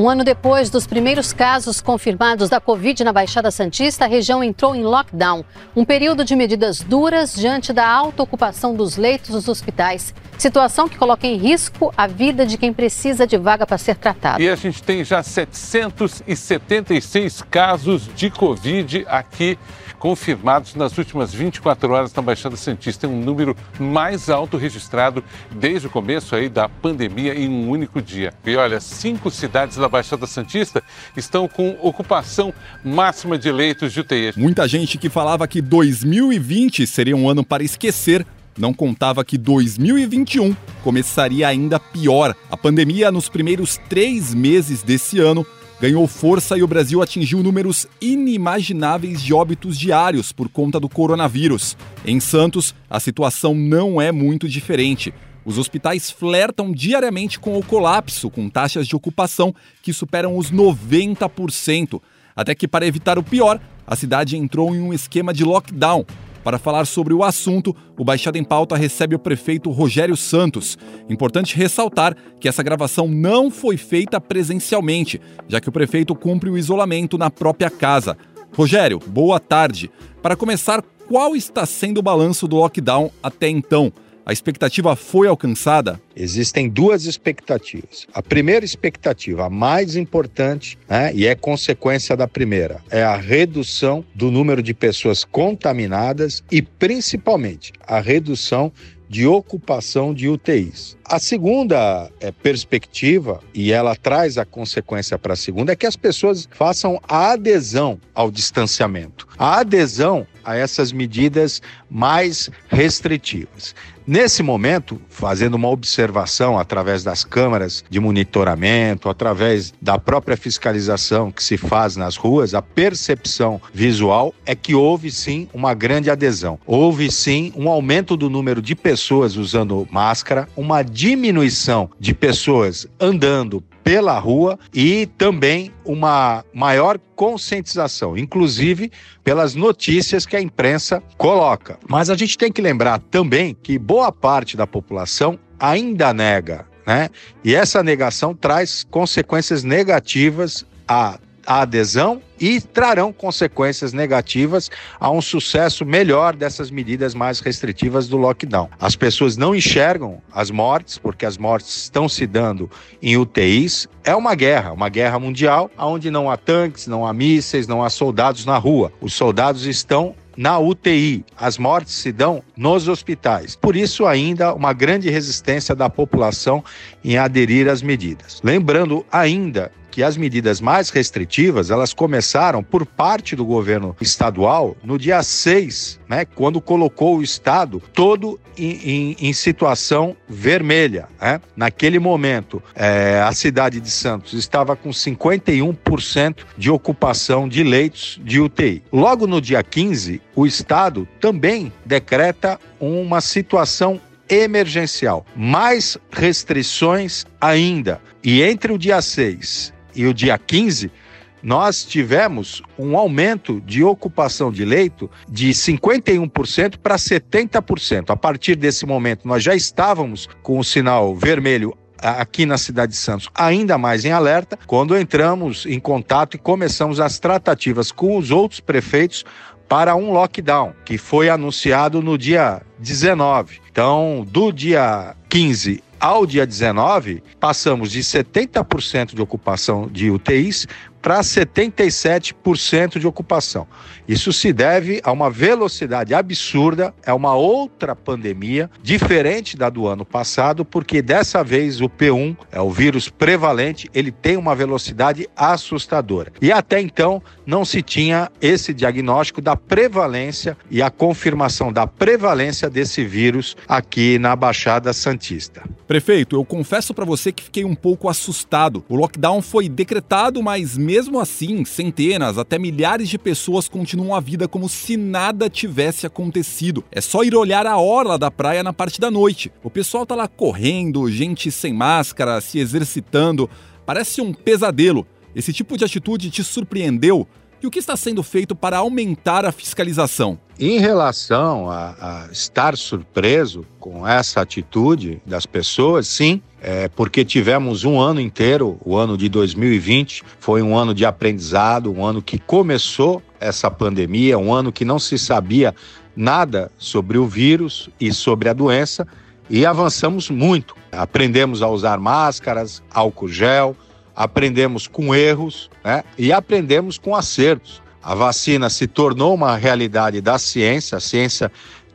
Um ano depois dos primeiros casos confirmados da Covid na Baixada Santista, a região entrou em lockdown. Um período de medidas duras diante da alta ocupação dos leitos dos hospitais. Situação que coloca em risco a vida de quem precisa de vaga para ser tratado. E a gente tem já 776 casos de Covid aqui confirmados nas últimas 24 horas na Baixada Santista. É um número mais alto registrado desde o começo aí da pandemia em um único dia. E olha, cinco cidades da Baixada Santista estão com ocupação máxima de leitos de UTI. Muita gente que falava que 2020 seria um ano para esquecer não contava que 2021 começaria ainda pior. A pandemia, nos primeiros três meses desse ano, ganhou força e o Brasil atingiu números inimagináveis de óbitos diários por conta do coronavírus. Em Santos, a situação não é muito diferente. Os hospitais flertam diariamente com o colapso, com taxas de ocupação que superam os 90%. Até que, para evitar o pior, a cidade entrou em um esquema de lockdown, para falar sobre o assunto, o Baixada em Pauta recebe o prefeito Rogério Santos. Importante ressaltar que essa gravação não foi feita presencialmente, já que o prefeito cumpre o isolamento na própria casa. Rogério, boa tarde. Para começar, qual está sendo o balanço do lockdown até então? A expectativa foi alcançada? Existem duas expectativas. A primeira expectativa, a mais importante, né, e é consequência da primeira, é a redução do número de pessoas contaminadas e, principalmente, a redução de ocupação de UTIs. A segunda é, perspectiva, e ela traz a consequência para a segunda, é que as pessoas façam a adesão ao distanciamento, a adesão a essas medidas mais restritivas. Nesse momento, fazendo uma observação através das câmaras de monitoramento, através da própria fiscalização que se faz nas ruas, a percepção visual é que houve sim uma grande adesão. Houve sim um aumento do número de pessoas usando máscara, uma diminuição de pessoas andando pela rua e também uma maior conscientização, inclusive pelas notícias que a imprensa coloca. Mas a gente tem que lembrar também que boa parte da população ainda nega, né? E essa negação traz consequências negativas a a adesão e trarão consequências negativas a um sucesso melhor dessas medidas mais restritivas do lockdown. As pessoas não enxergam as mortes, porque as mortes estão se dando em UTIs. É uma guerra, uma guerra mundial, onde não há tanques, não há mísseis, não há soldados na rua. Os soldados estão na UTI. As mortes se dão nos hospitais. Por isso, ainda uma grande resistência da população em aderir às medidas. Lembrando ainda que as medidas mais restritivas, elas começaram por parte do governo estadual no dia 6, né, quando colocou o estado todo em, em, em situação vermelha. Né? Naquele momento, é, a cidade de Santos estava com 51% de ocupação de leitos de UTI. Logo no dia 15, o estado também decreta uma situação emergencial, mais restrições ainda. E entre o dia 6 e o dia 15, nós tivemos um aumento de ocupação de leito de 51% para 70%. A partir desse momento, nós já estávamos com o sinal vermelho aqui na cidade de Santos, ainda mais em alerta, quando entramos em contato e começamos as tratativas com os outros prefeitos para um lockdown, que foi anunciado no dia 19. Então, do dia 15 ao dia 19, passamos de 70% de ocupação de UTIs para 77% de ocupação. Isso se deve a uma velocidade absurda, é uma outra pandemia, diferente da do ano passado, porque dessa vez o P1 é o vírus prevalente, ele tem uma velocidade assustadora. E até então não se tinha esse diagnóstico da prevalência e a confirmação da prevalência desse vírus aqui na Baixada Santista. Prefeito, eu confesso para você que fiquei um pouco assustado. O lockdown foi decretado, mas mesmo assim, centenas, até milhares de pessoas continuam a vida como se nada tivesse acontecido. É só ir olhar a orla da praia na parte da noite. O pessoal tá lá correndo, gente sem máscara, se exercitando. Parece um pesadelo. Esse tipo de atitude te surpreendeu? E o que está sendo feito para aumentar a fiscalização? Em relação a, a estar surpreso com essa atitude das pessoas, sim, é porque tivemos um ano inteiro, o ano de 2020, foi um ano de aprendizado, um ano que começou essa pandemia, um ano que não se sabia nada sobre o vírus e sobre a doença e avançamos muito. Aprendemos a usar máscaras, álcool gel, aprendemos com erros né? e aprendemos com acertos. A vacina se tornou uma realidade da ciência, a ciência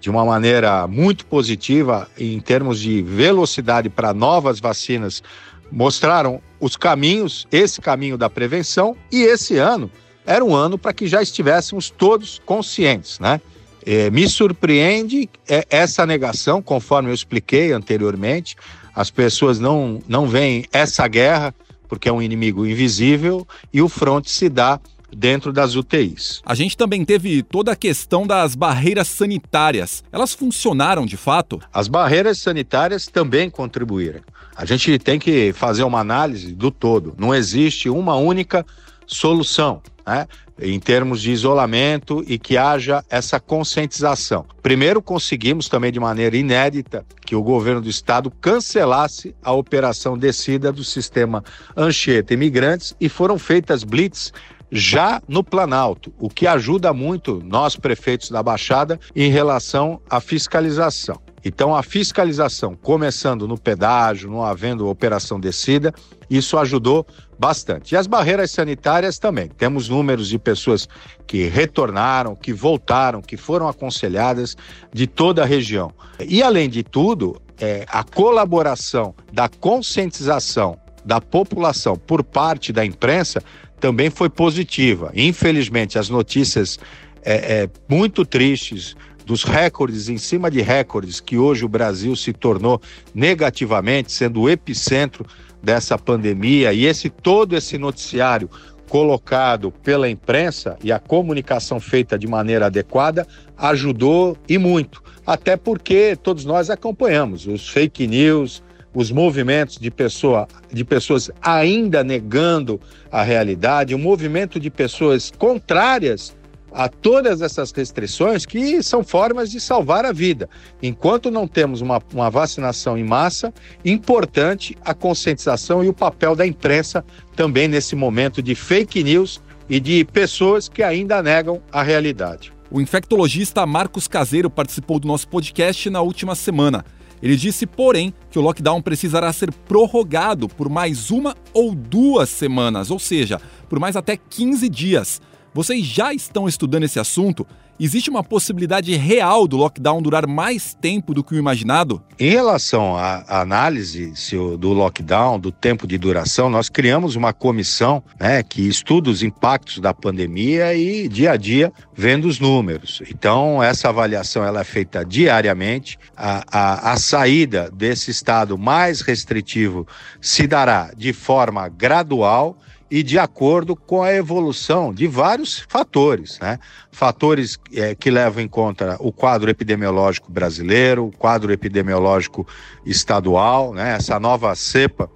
de uma maneira muito positiva em termos de velocidade para novas vacinas mostraram os caminhos, esse caminho da prevenção e esse ano era um ano para que já estivéssemos todos conscientes, né? É, me surpreende é, essa negação, conforme eu expliquei anteriormente, as pessoas não, não veem essa guerra porque é um inimigo invisível, e o fronte se dá dentro das UTIs. A gente também teve toda a questão das barreiras sanitárias. Elas funcionaram de fato? As barreiras sanitárias também contribuíram. A gente tem que fazer uma análise do todo. Não existe uma única solução. Né? em termos de isolamento e que haja essa conscientização. Primeiro, conseguimos também de maneira inédita que o governo do estado cancelasse a operação descida do sistema Anchieta Imigrantes e foram feitas blitz já no Planalto, o que ajuda muito nós prefeitos da Baixada em relação à fiscalização. Então, a fiscalização, começando no pedágio, não havendo operação descida, isso ajudou bastante. E as barreiras sanitárias também. Temos números de pessoas que retornaram, que voltaram, que foram aconselhadas de toda a região. E, além de tudo, é, a colaboração da conscientização da população por parte da imprensa também foi positiva. Infelizmente, as notícias é, é, muito tristes dos recordes em cima de recordes que hoje o Brasil se tornou negativamente, sendo o epicentro dessa pandemia e esse todo esse noticiário colocado pela imprensa e a comunicação feita de maneira adequada ajudou e muito. Até porque todos nós acompanhamos os fake news, os movimentos de, pessoa, de pessoas ainda negando a realidade, o movimento de pessoas contrárias a todas essas restrições que são formas de salvar a vida. Enquanto não temos uma, uma vacinação em massa, importante a conscientização e o papel da imprensa também nesse momento de fake news e de pessoas que ainda negam a realidade. O infectologista Marcos Caseiro participou do nosso podcast na última semana. Ele disse, porém, que o lockdown precisará ser prorrogado por mais uma ou duas semanas, ou seja, por mais até 15 dias. Vocês já estão estudando esse assunto? Existe uma possibilidade real do lockdown durar mais tempo do que o imaginado? Em relação à análise do lockdown, do tempo de duração, nós criamos uma comissão né, que estuda os impactos da pandemia e dia a dia vendo os números. Então, essa avaliação ela é feita diariamente. A, a, a saída desse estado mais restritivo se dará de forma gradual e de acordo com a evolução de vários fatores, né? Fatores é, que levam em conta o quadro epidemiológico brasileiro, o quadro epidemiológico estadual, né? Essa nova cepa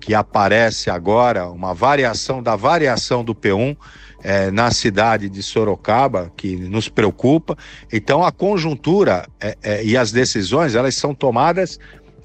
que aparece agora, uma variação da variação do P1 é, na cidade de Sorocaba, que nos preocupa. Então, a conjuntura é, é, e as decisões, elas são tomadas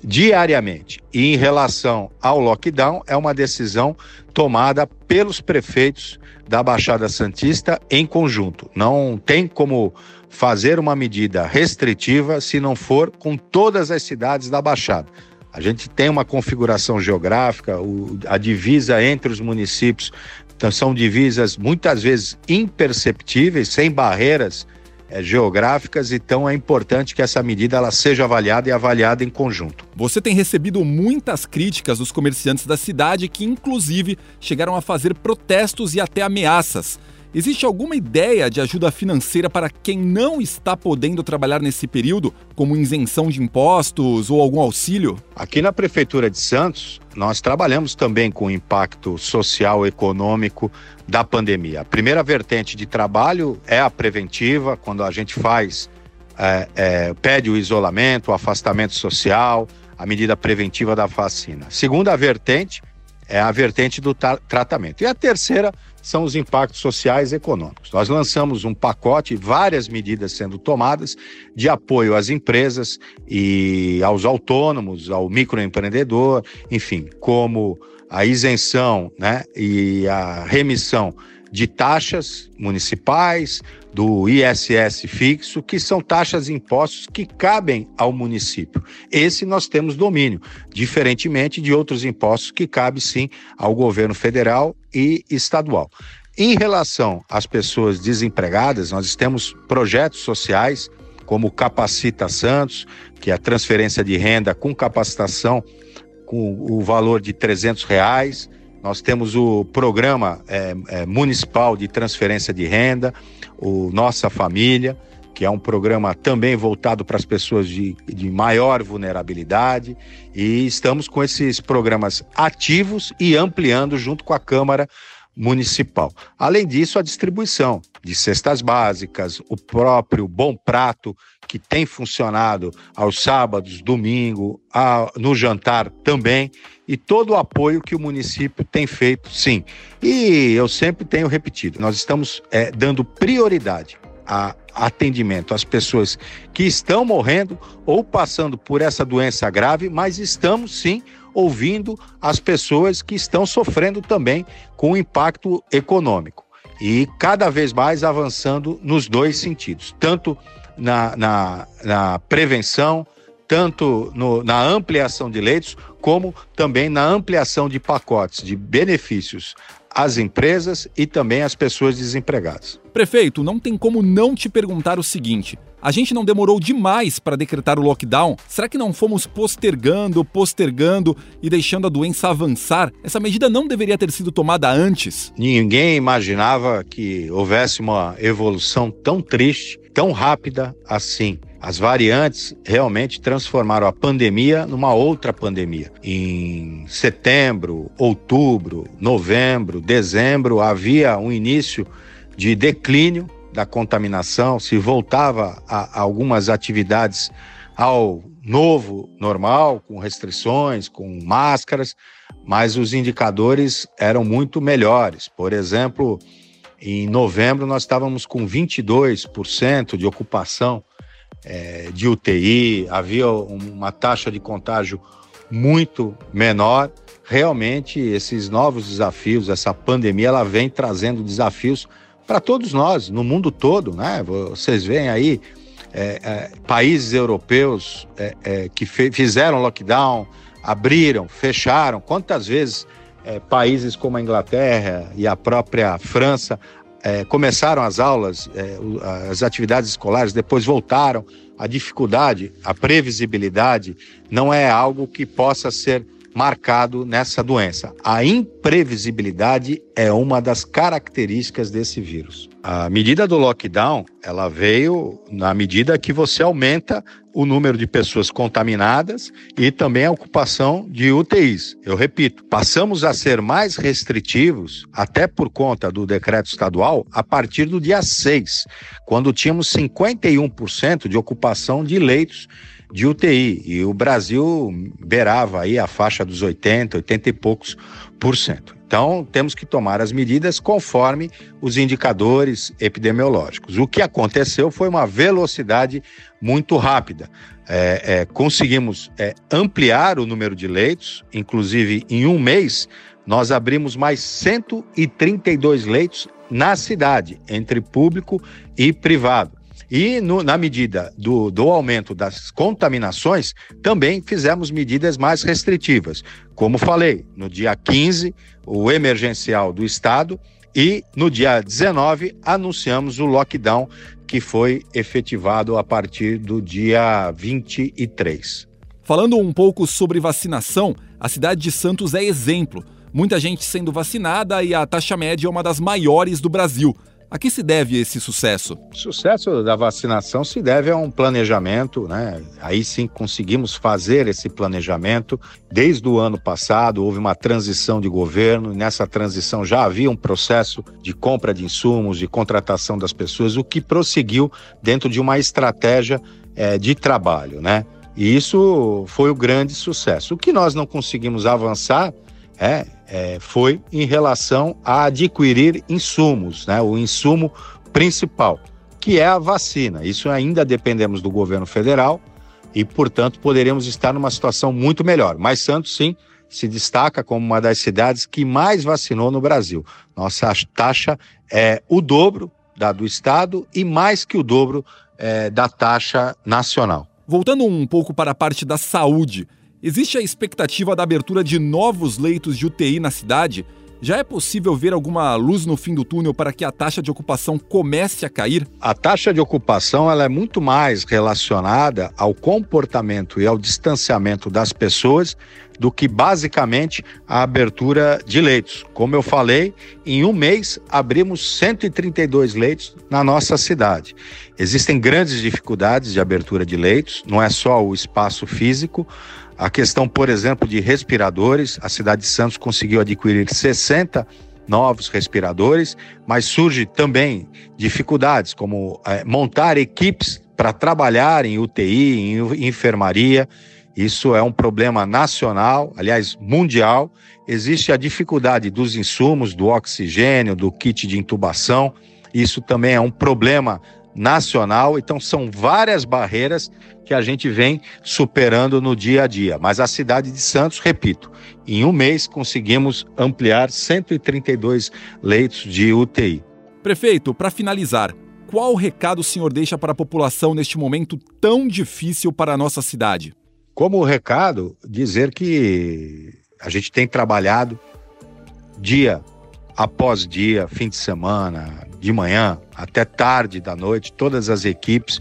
diariamente. E em relação ao lockdown, é uma decisão tomada pelos prefeitos da Baixada Santista em conjunto. Não tem como fazer uma medida restritiva se não for com todas as cidades da Baixada. A gente tem uma configuração geográfica, o, a divisa entre os municípios então, são divisas muitas vezes imperceptíveis, sem barreiras é, geográficas, então é importante que essa medida ela seja avaliada e avaliada em conjunto. Você tem recebido muitas críticas dos comerciantes da cidade que, inclusive, chegaram a fazer protestos e até ameaças. Existe alguma ideia de ajuda financeira para quem não está podendo trabalhar nesse período, como isenção de impostos ou algum auxílio? Aqui na Prefeitura de Santos, nós trabalhamos também com o impacto social e econômico da pandemia. A primeira vertente de trabalho é a preventiva, quando a gente faz, é, é, pede o isolamento, o afastamento social, a medida preventiva da vacina. Segunda vertente é a vertente do tra tratamento. E a terceira são os impactos sociais e econômicos. Nós lançamos um pacote, várias medidas sendo tomadas de apoio às empresas e aos autônomos, ao microempreendedor, enfim, como a isenção né, e a remissão de taxas municipais, do ISS fixo, que são taxas e impostos que cabem ao município. Esse nós temos domínio, diferentemente de outros impostos que cabem sim ao governo federal e estadual. Em relação às pessoas desempregadas, nós temos projetos sociais como Capacita Santos, que é a transferência de renda com capacitação com o valor de 300 reais. Nós temos o programa é, é, municipal de transferência de renda, o Nossa Família, que é um programa também voltado para as pessoas de, de maior vulnerabilidade. E estamos com esses programas ativos e ampliando junto com a Câmara Municipal. Além disso, a distribuição de cestas básicas, o próprio Bom Prato, que tem funcionado aos sábados, domingo, a, no jantar também, e todo o apoio que o município tem feito, sim. E eu sempre tenho repetido, nós estamos é, dando prioridade a atendimento às pessoas que estão morrendo ou passando por essa doença grave, mas estamos sim ouvindo as pessoas que estão sofrendo também com o impacto econômico e cada vez mais avançando nos dois sentidos, tanto na, na, na prevenção, tanto no, na ampliação de leitos, como também na ampliação de pacotes de benefícios às empresas e também às pessoas desempregadas. Prefeito, não tem como não te perguntar o seguinte: a gente não demorou demais para decretar o lockdown? Será que não fomos postergando, postergando e deixando a doença avançar? Essa medida não deveria ter sido tomada antes? Ninguém imaginava que houvesse uma evolução tão triste, tão rápida assim. As variantes realmente transformaram a pandemia numa outra pandemia. Em setembro, outubro, novembro, dezembro, havia um início de declínio da contaminação, se voltava a, a algumas atividades ao novo normal, com restrições, com máscaras, mas os indicadores eram muito melhores. Por exemplo, em novembro nós estávamos com 22% de ocupação é, de UTI, havia uma taxa de contágio muito menor. Realmente, esses novos desafios, essa pandemia, ela vem trazendo desafios para todos nós, no mundo todo, né? Vocês veem aí é, é, países europeus é, é que fizeram lockdown, abriram, fecharam. Quantas vezes é, países como a Inglaterra e a própria França é, começaram as aulas, as atividades escolares, depois voltaram. A dificuldade, a previsibilidade não é algo que possa ser marcado nessa doença. A imprevisibilidade é uma das características desse vírus. A medida do lockdown, ela veio na medida que você aumenta o número de pessoas contaminadas e também a ocupação de UTIs. Eu repito, passamos a ser mais restritivos, até por conta do decreto estadual, a partir do dia 6, quando tínhamos 51% de ocupação de leitos de UTI. E o Brasil beirava aí a faixa dos 80, 80 e poucos por cento. Então, temos que tomar as medidas conforme os indicadores epidemiológicos. O que aconteceu foi uma velocidade muito rápida. É, é, conseguimos é, ampliar o número de leitos, inclusive em um mês, nós abrimos mais 132 leitos na cidade, entre público e privado. E no, na medida do, do aumento das contaminações, também fizemos medidas mais restritivas. Como falei, no dia 15, o emergencial do Estado, e no dia 19, anunciamos o lockdown que foi efetivado a partir do dia 23. Falando um pouco sobre vacinação, a cidade de Santos é exemplo. Muita gente sendo vacinada e a taxa média é uma das maiores do Brasil. A que se deve esse sucesso? O sucesso da vacinação se deve a um planejamento, né? Aí sim conseguimos fazer esse planejamento. Desde o ano passado houve uma transição de governo, e nessa transição já havia um processo de compra de insumos, de contratação das pessoas, o que prosseguiu dentro de uma estratégia é, de trabalho, né? E isso foi o grande sucesso. O que nós não conseguimos avançar é, é, foi em relação a adquirir insumos, né? O insumo principal, que é a vacina. Isso ainda dependemos do governo federal e, portanto, poderemos estar numa situação muito melhor. Mas Santos, sim, se destaca como uma das cidades que mais vacinou no Brasil. Nossa taxa é o dobro da do estado e mais que o dobro é, da taxa nacional. Voltando um pouco para a parte da saúde, existe a expectativa da abertura de novos leitos de UTI na cidade? Já é possível ver alguma luz no fim do túnel para que a taxa de ocupação comece a cair? A taxa de ocupação ela é muito mais relacionada ao comportamento e ao distanciamento das pessoas do que basicamente a abertura de leitos. Como eu falei, em um mês abrimos 132 leitos na nossa cidade. Existem grandes dificuldades de abertura de leitos, não é só o espaço físico. A questão, por exemplo, de respiradores, a cidade de Santos conseguiu adquirir 60 novos respiradores, mas surge também dificuldades como é, montar equipes para trabalhar em UTI, em enfermaria. Isso é um problema nacional, aliás, mundial. Existe a dificuldade dos insumos, do oxigênio, do kit de intubação. Isso também é um problema nacional. Então, são várias barreiras que a gente vem superando no dia a dia. Mas a cidade de Santos, repito, em um mês conseguimos ampliar 132 leitos de UTI. Prefeito, para finalizar, qual recado o senhor deixa para a população neste momento tão difícil para a nossa cidade? Como recado, dizer que a gente tem trabalhado dia após dia, fim de semana, de manhã até tarde da noite, todas as equipes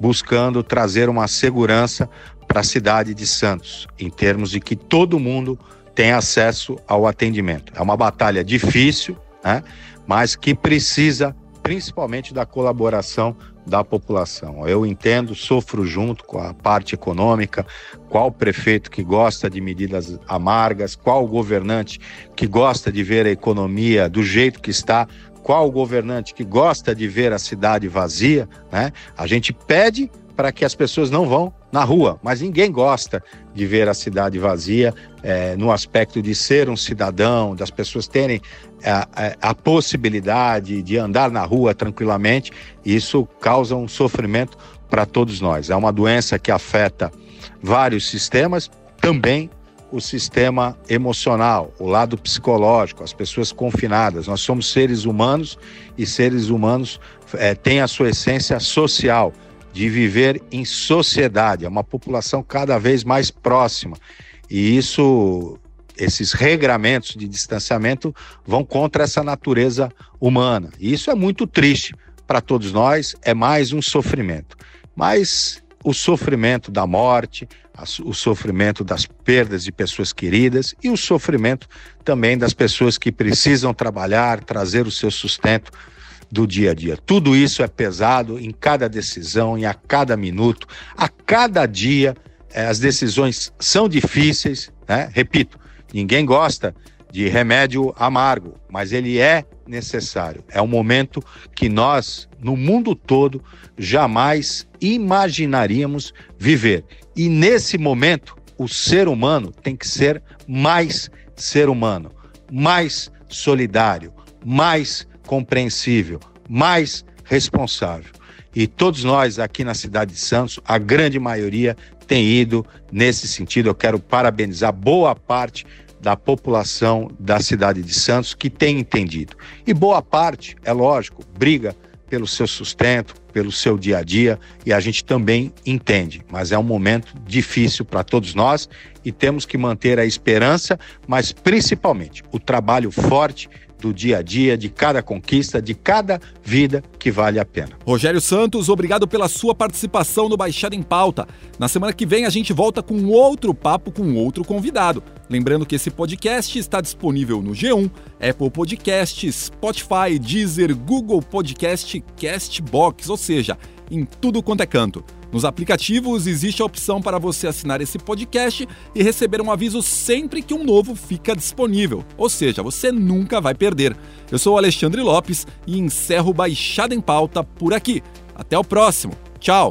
buscando trazer uma segurança para a cidade de Santos, em termos de que todo mundo tem acesso ao atendimento. É uma batalha difícil, né? mas que precisa principalmente da colaboração da população. Eu entendo, sofro junto com a parte econômica, qual prefeito que gosta de medidas amargas, qual governante que gosta de ver a economia do jeito que está, qual governante que gosta de ver a cidade vazia, né? A gente pede para que as pessoas não vão na rua, mas ninguém gosta de ver a cidade vazia é, no aspecto de ser um cidadão, das pessoas terem a, a, a, possibilidade de andar na rua tranquilamente. Isso causa um sofrimento para todos nós. É uma doença que afeta vários sistemas, também o sistema emocional, o lado psicológico, as pessoas confinadas. Nós somos seres humanos e seres humanos é, têm a sua essência social de viver em sociedade, é uma população cada vez mais próxima. E isso, esses regramentos de distanciamento vão contra essa natureza humana. E isso é muito triste para todos nós, é mais um sofrimento. Mas o sofrimento da morte, o sofrimento das perdas de pessoas queridas e o sofrimento também das pessoas que precisam trabalhar, trazer o seu sustento do dia a dia. Tudo isso é pesado em cada decisão, em a cada minuto, a cada dia. É, as decisões são difíceis, né? Repito, ninguém gosta de remédio amargo, mas ele é necessário. É um momento que nós, no mundo todo, jamais imaginaríamos viver. E nesse momento, o ser humano tem que ser mais ser humano, mais solidário, mais compreensível, mais responsável. E todos nós aqui na cidade de Santos, a grande maioria tem ido nesse sentido. Eu quero parabenizar boa parte da população da cidade de Santos que tem entendido. E boa parte, é lógico, briga pelo seu sustento, pelo seu dia a dia, e a gente também entende, mas é um momento difícil para todos nós e temos que manter a esperança, mas principalmente o trabalho forte do dia a dia, de cada conquista, de cada vida que vale a pena. Rogério Santos, obrigado pela sua participação no Baixada em Pauta. Na semana que vem a gente volta com outro papo com outro convidado. Lembrando que esse podcast está disponível no G1, Apple Podcast, Spotify, Deezer, Google Podcast, Castbox, ou seja, em tudo quanto é canto. Nos aplicativos existe a opção para você assinar esse podcast e receber um aviso sempre que um novo fica disponível, ou seja, você nunca vai perder. Eu sou Alexandre Lopes e encerro Baixada em Pauta por aqui. Até o próximo. Tchau!